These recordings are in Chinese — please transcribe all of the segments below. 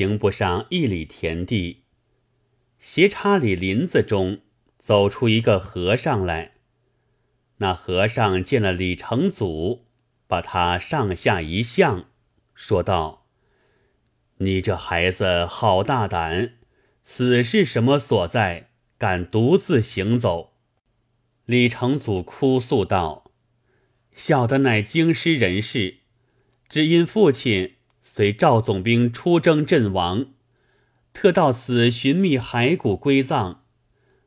行不上一里田地，斜插里林子中走出一个和尚来。那和尚见了李成祖，把他上下一向，说道：“你这孩子好大胆，此是什么所在？敢独自行走？”李成祖哭诉道：“小的乃京师人士，只因父亲随赵总兵出征阵亡，特到此寻觅骸骨归葬，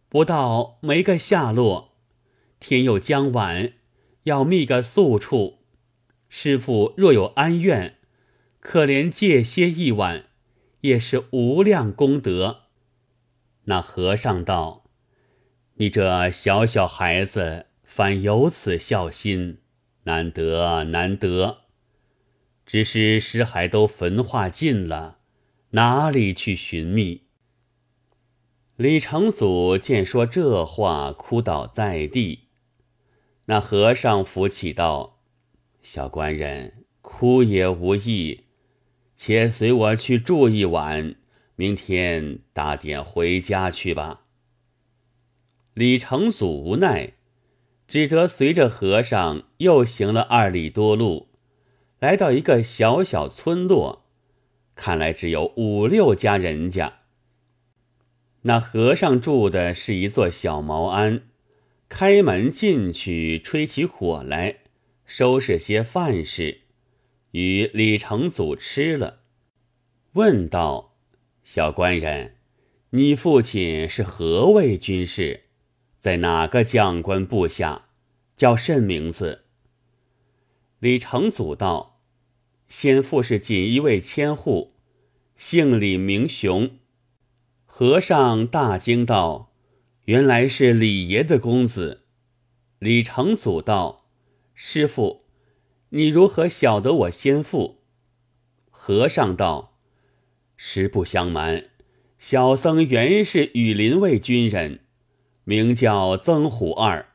不到没个下落。”天又将晚，要觅个宿处。师傅若有安愿，可怜借歇一晚，也是无量功德。那和尚道：“你这小小孩子，反有此孝心，难得难得。只是尸骸都焚化尽了，哪里去寻觅？”李成祖见说这话，哭倒在地。那和尚扶起道：“小官人哭也无益，且随我去住一晚，明天打点回家去吧。”李成祖无奈，只得随着和尚又行了二里多路，来到一个小小村落，看来只有五六家人家。那和尚住的是一座小茅庵。开门进去，吹起火来，收拾些饭食，与李成祖吃了。问道：“小官人，你父亲是何位军士？在哪个将官部下？叫甚名字？”李成祖道：“先父是锦衣卫千户，姓李名雄。”和尚大惊道。原来是李爷的公子，李成祖道：“师傅，你如何晓得我先父？”和尚道：“实不相瞒，小僧原是羽林卫军人，名叫曾虎二，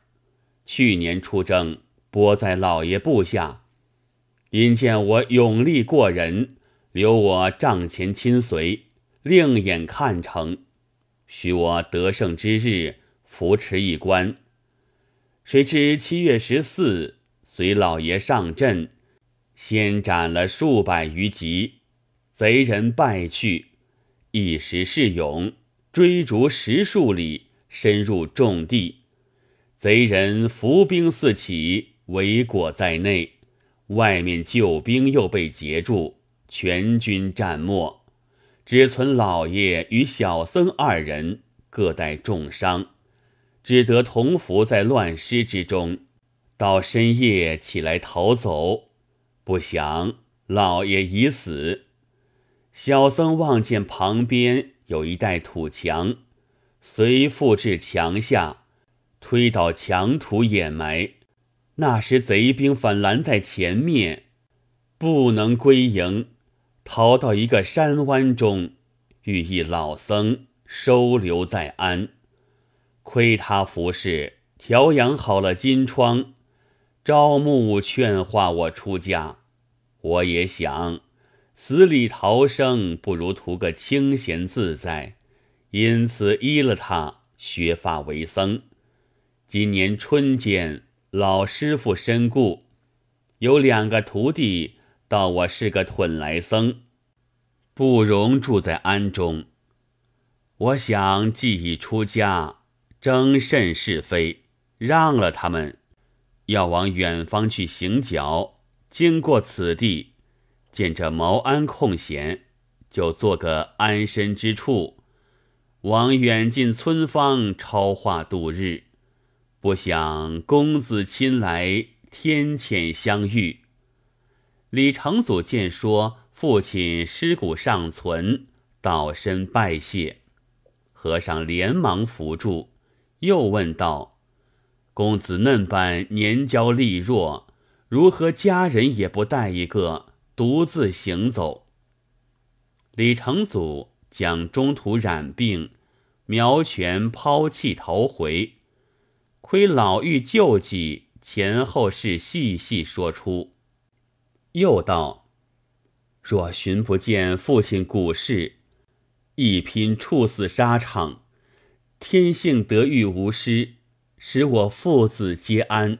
去年出征，拨在老爷部下，因见我勇力过人，留我帐前亲随，另眼看成。”许我得胜之日扶持一官，谁知七月十四随老爷上阵，先斩了数百余级，贼人败去，一时势勇，追逐十数里，深入重地，贼人伏兵四起，围裹在内，外面救兵又被截住，全军战没。只存老爷与小僧二人各带重伤，只得同伏在乱尸之中。到深夜起来逃走，不想老爷已死。小僧望见旁边有一带土墙，随附至墙下，推倒墙土掩埋。那时贼兵反拦在前面，不能归营。逃到一个山湾中，遇一老僧收留在安。亏他服侍调养好了金疮，招募劝化我出家。我也想死里逃生，不如图个清闲自在，因此依了他削发为僧。今年春间，老师傅身故，有两个徒弟。道我是个屯来僧，不容住在庵中。我想既已出家，争甚是非，让了他们，要往远方去行脚。经过此地，见这茅庵空闲，就做个安身之处，往远近村方超化度日。不想公子亲来，天谴相遇。李成祖见说父亲尸骨尚存，倒身拜谢。和尚连忙扶住，又问道：“公子嫩般年娇力弱，如何家人也不带一个，独自行走？”李成祖将中途染病，苗全抛弃逃回，亏老妪救济，前后事细细说出。又道：“若寻不见父亲古事，一拼处死沙场。天幸得遇无失，使我父子皆安。”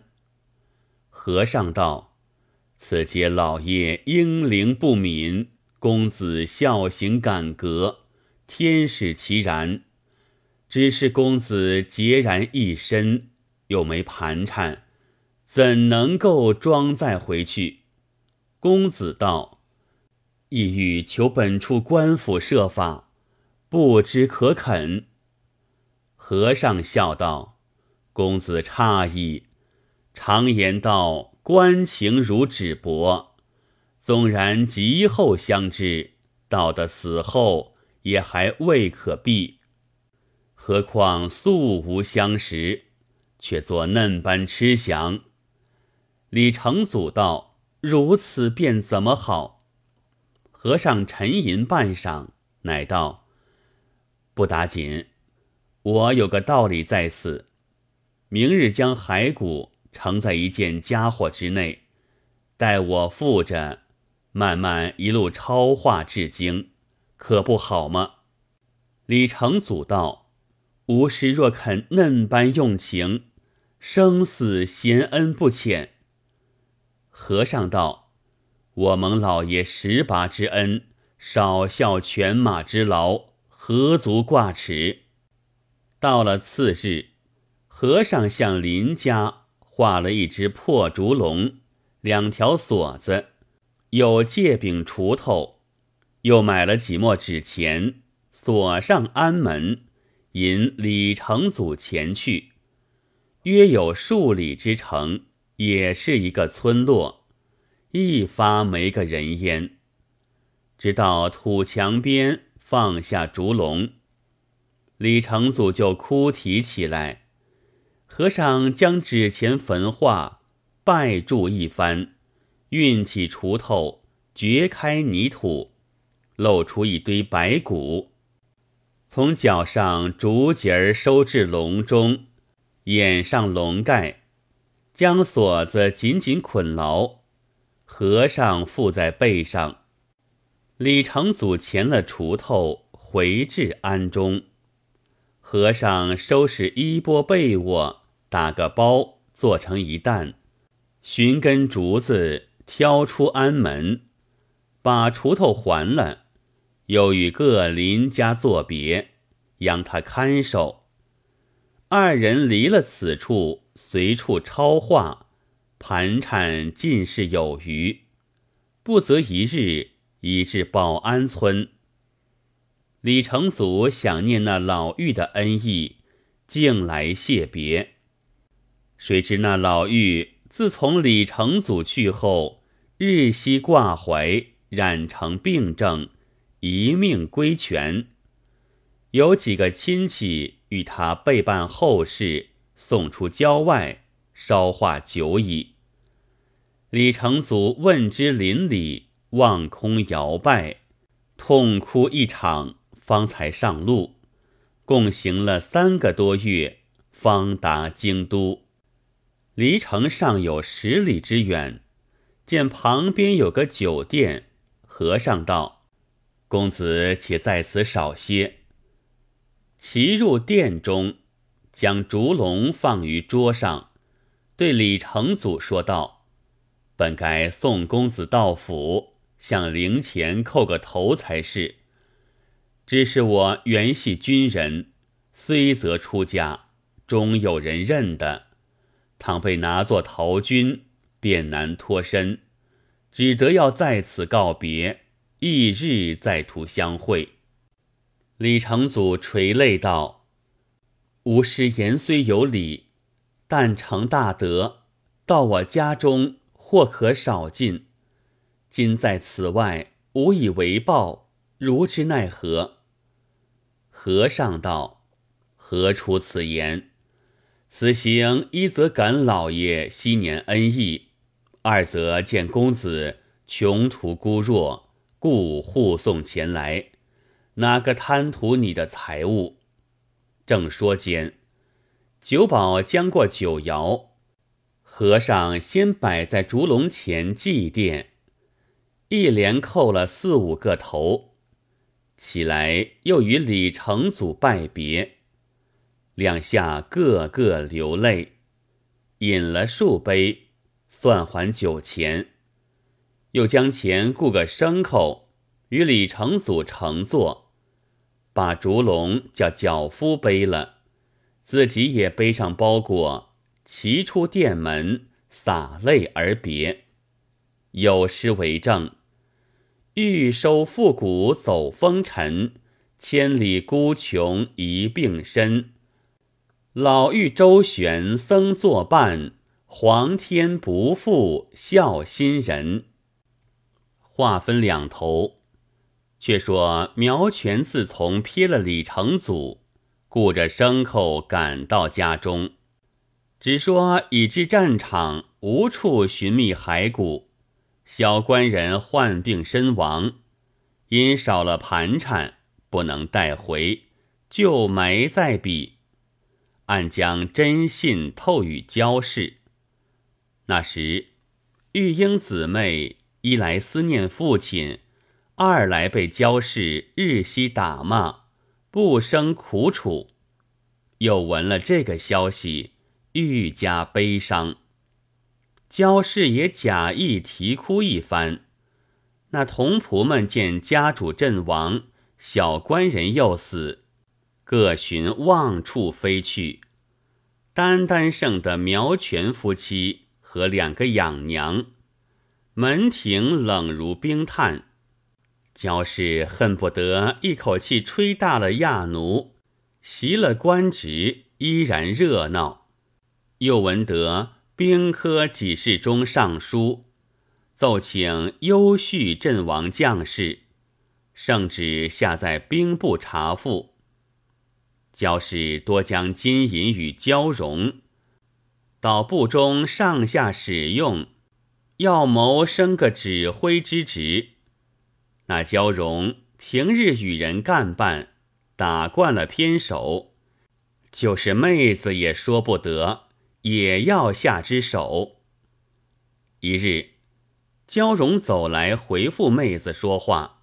和尚道：“此皆老爷英灵不泯，公子孝行感革，天使其然。只是公子孑然一身，又没盘缠，怎能够装载回去？”公子道：“意欲求本处官府设法，不知可肯？”和尚笑道：“公子诧异。常言道，官情如纸帛，纵然极后相知，到的死后也还未可避。何况素无相识，却作嫩般痴想。”李成祖道。如此便怎么好？和尚沉吟半晌，乃道：“不打紧，我有个道理在此。明日将骸骨盛在一件家伙之内，待我负着，慢慢一路超化至精，可不好吗？”李成祖道：“吾师若肯嫩般用情，生死贤恩不浅。”和尚道：“我蒙老爷十八之恩，少效犬马之劳，何足挂齿？”到了次日，和尚向林家画了一只破竹笼，两条锁子，有借柄锄头，又买了几墨纸钱，锁上安门，引李成祖前去。约有数里之程。也是一个村落，一发没个人烟。直到土墙边放下竹笼，李成祖就哭啼起来。和尚将纸钱焚化，拜祝一番，运起锄头，掘开泥土，露出一堆白骨，从脚上竹节儿收至笼中，掩上笼盖。将锁子紧紧捆牢，和尚附在背上。李成祖钳了锄头，回至庵中。和尚收拾衣钵被窝，打个包，做成一担，寻根竹子，挑出庵门，把锄头还了，又与各邻家作别，央他看守。二人离了此处。随处超化，盘缠尽是有余，不则一日已至保安村。李成祖想念那老妪的恩义，竟来谢别。谁知那老妪自从李成祖去后，日夕挂怀，染成病症，一命归泉。有几个亲戚与他备办后事。送出郊外，烧化久矣。李成祖问之邻里，望空摇拜，痛哭一场，方才上路。共行了三个多月，方达京都。离城尚有十里之远，见旁边有个酒店，和尚道：“公子且在此少歇。”骑入殿中。将竹笼放于桌上，对李成祖说道：“本该送公子到府，向灵前叩个头才是。只是我原系军人，虽则出家，终有人认的。倘被拿作逃军，便难脱身，只得要在此告别，翌日再图相会。”李成祖垂泪道。吾师言虽有理，但成大德，到我家中或可少进。今在此外，无以为报，如之奈何？和尚道：“何出此言？此行一则感老爷昔年恩义，二则见公子穷途孤弱，故护送前来。哪个贪图你的财物？”正说间，酒保将过酒肴，和尚先摆在烛笼前祭奠，一连叩了四五个头，起来又与李成祖拜别，两下个个流泪，饮了数杯，算还酒钱，又将钱雇个牲口与李成祖乘坐，把竹笼叫脚夫背了，自己也背上包裹，骑出店门，洒泪而别。有诗为证：“欲收复古走风尘，千里孤穷一病身。老妪周旋僧作伴，皇天不负孝心人。”话分两头，却说苗全自从瞥了李成祖，雇着牲口赶到家中，只说已至战场，无处寻觅骸骨。小官人患病身亡，因少了盘缠，不能带回，就埋在彼。暗将真信透与焦氏。那时，玉英姊妹一来思念父亲，二来被焦氏日夕打骂，不生苦楚，又闻了这个消息，愈加悲伤。焦氏也假意啼哭一番，那童仆们见家主阵亡，小官人又死，各寻望处飞去，单单剩的苗全夫妻和两个养娘，门庭冷如冰炭。焦氏恨不得一口气吹大了亚奴，袭了官职，依然热闹。又闻得。兵科给事中尚书奏请优叙阵亡将士，圣旨下在兵部查复。焦氏多将金银与交融，到部中上下使用，要谋升个指挥之职。那焦荣平日与人干办，打惯了偏手，就是妹子也说不得。也要下之手。一日，焦荣走来回复妹子说话，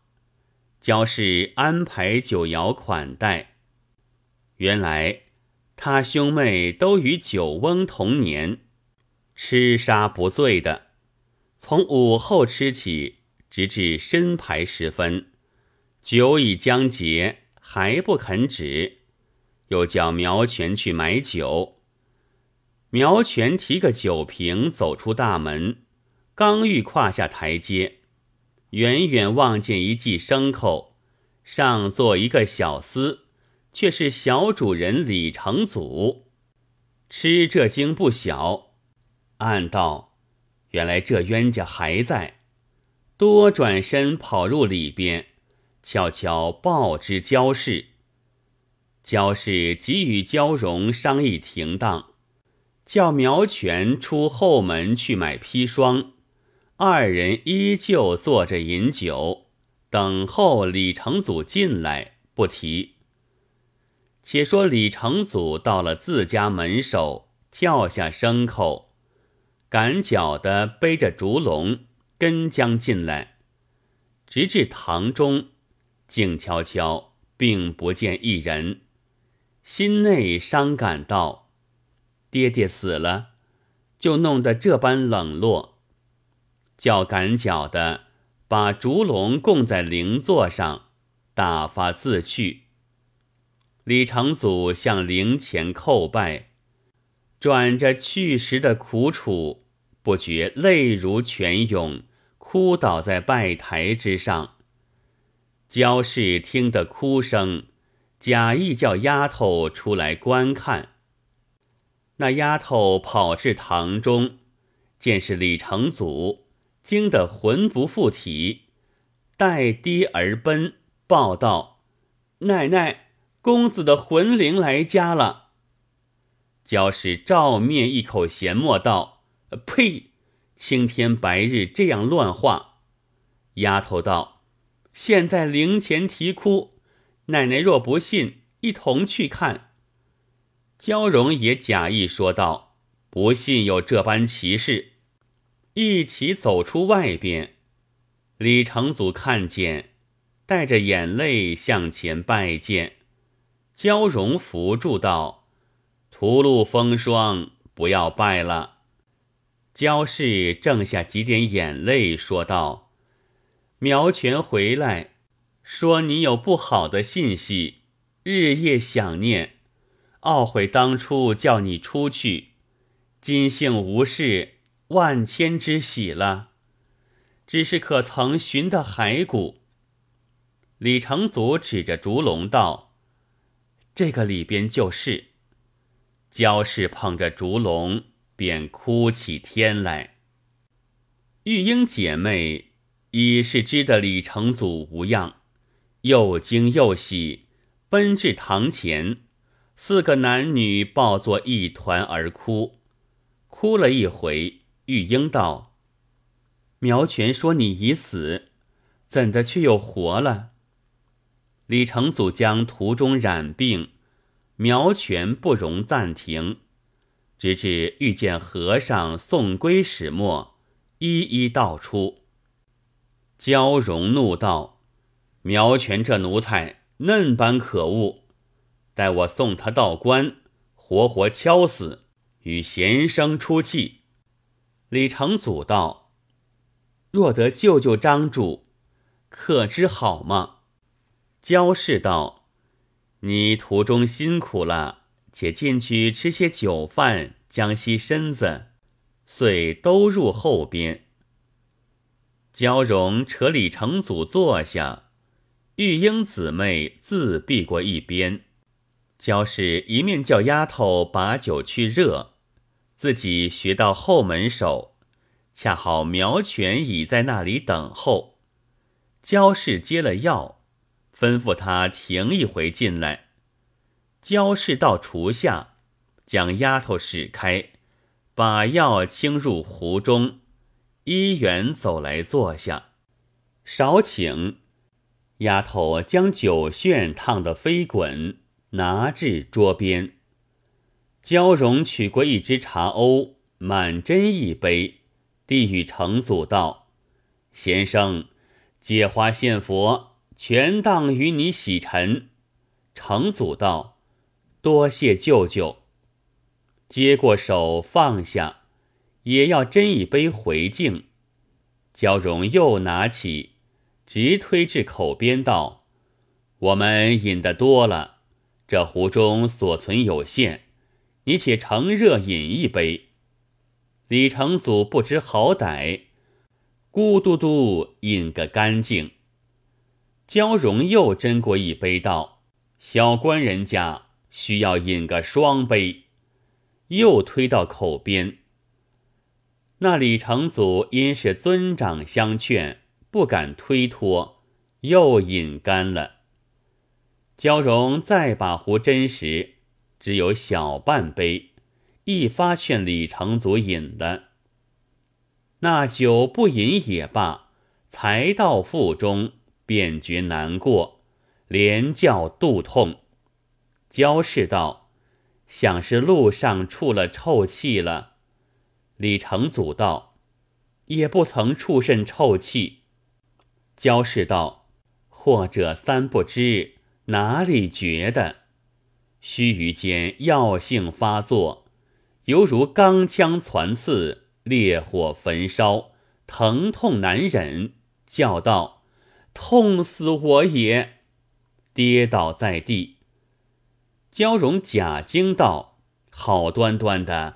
焦氏安排酒肴款待。原来他兄妹都与酒翁同年，吃杀不醉的，从午后吃起，直至申牌时分，酒已将结，还不肯止，又叫苗全去买酒。苗全提个酒瓶走出大门，刚欲跨下台阶，远远望见一记牲口，上坐一个小厮，却是小主人李成祖。吃这惊不小，暗道：原来这冤家还在。多转身跑入里边，悄悄报知焦氏。焦氏即与焦荣商议停当。叫苗全出后门去买砒霜，二人依旧坐着饮酒，等候李成祖进来。不提。且说李成祖到了自家门首，跳下牲口，赶脚的背着烛龙跟将进来，直至堂中，静悄悄，并不见一人，心内伤感道。爹爹死了，就弄得这般冷落，叫赶脚的把烛龙供在灵座上，打发自去。李成祖向灵前叩拜，转着去时的苦楚，不觉泪如泉涌，哭倒在拜台之上。焦氏听得哭声，假意叫丫头出来观看。那丫头跑至堂中，见是李成祖，惊得魂不附体，带跌而奔，报道：“奶奶，公子的魂灵来家了。”焦氏照面一口咸沫道：“呸！青天白日这样乱画。”丫头道：“现在灵前啼哭，奶奶若不信，一同去看。”焦荣也假意说道：“不信有这般奇事。”一起走出外边，李成祖看见，带着眼泪向前拜见。焦荣扶住道：“屠戮风霜，不要拜了。”焦氏正下几点眼泪，说道：“苗全回来，说你有不好的信息，日夜想念，懊悔当初叫你出去。今幸无事，万千之喜了。”只是可曾寻得骸骨？李成祖指着烛龙道：“这个里边就是。”焦氏捧着烛龙，便哭起天来。玉英姐妹已是知得李成祖无恙，又惊又喜，奔至堂前，四个男女抱作一团而哭。哭了一回，玉英道。苗全说：“你已死，怎的却又活了？”李成祖将途中染病，苗全不容暂停，直至遇见和尚送归始末，一一道出。焦荣怒道：“苗全这奴才嫩般可恶，待我送他到官，活活敲死，与贤生出气。”李成祖道。若得救救张主，可知好吗？焦氏道：“你途中辛苦了，且进去吃些酒饭，将息身子，遂都入后边。”焦荣扯李成祖坐下，玉英姊妹自避过一边。焦氏一面叫丫头把酒去热，自己学到后门首。恰好苗全已在那里等候，焦氏接了药，吩咐他停一回进来。焦氏到厨下，将丫头使开，把药倾入壶中，一员走来坐下，少请。丫头将酒旋烫得飞滚，拿至桌边。焦荣取过一只茶瓯，满斟一杯。递与成祖道：“先生，借花献佛，全当与你洗尘。”成祖道：“多谢舅舅。”接过手放下，也要斟一杯回敬。焦荣又拿起，直推至口边道：“我们饮得多了，这壶中所存有限，你且乘热饮一杯。”李成祖不知好歹，咕嘟嘟饮个干净。焦荣又斟过一杯，道：“小官人家需要饮个双杯。”又推到口边。那李成祖因是尊长相劝，不敢推脱，又饮干了。焦荣再把壶斟时，只有小半杯。一发劝李成祖饮了，那酒不饮也罢。才到腹中，便觉难过，连叫肚痛。焦氏道：“想是路上触了臭气了。”李成祖道：“也不曾触甚臭气。”焦氏道：“或者三不知，哪里觉得？须臾间药性发作。”犹如钢枪攒刺，烈火焚烧，疼痛难忍，叫道：“痛死我也！”跌倒在地。焦荣假惊道：“好端端的，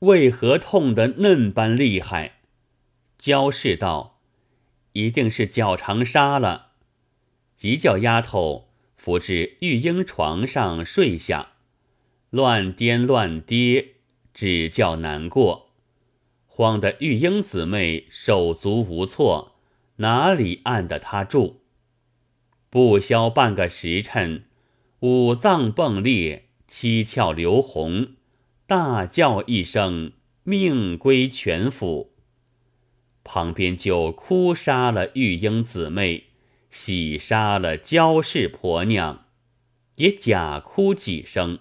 为何痛得嫩般厉害？”焦氏道：“一定是脚长杀了。”即叫丫头扶至玉英床上睡下，乱颠乱跌。只叫难过，慌得玉英姊妹手足无措，哪里按得他住？不消半个时辰，五脏迸裂，七窍流红，大叫一声，命归全府。旁边就哭杀了玉英姊妹，喜杀了焦氏婆娘，也假哭几声。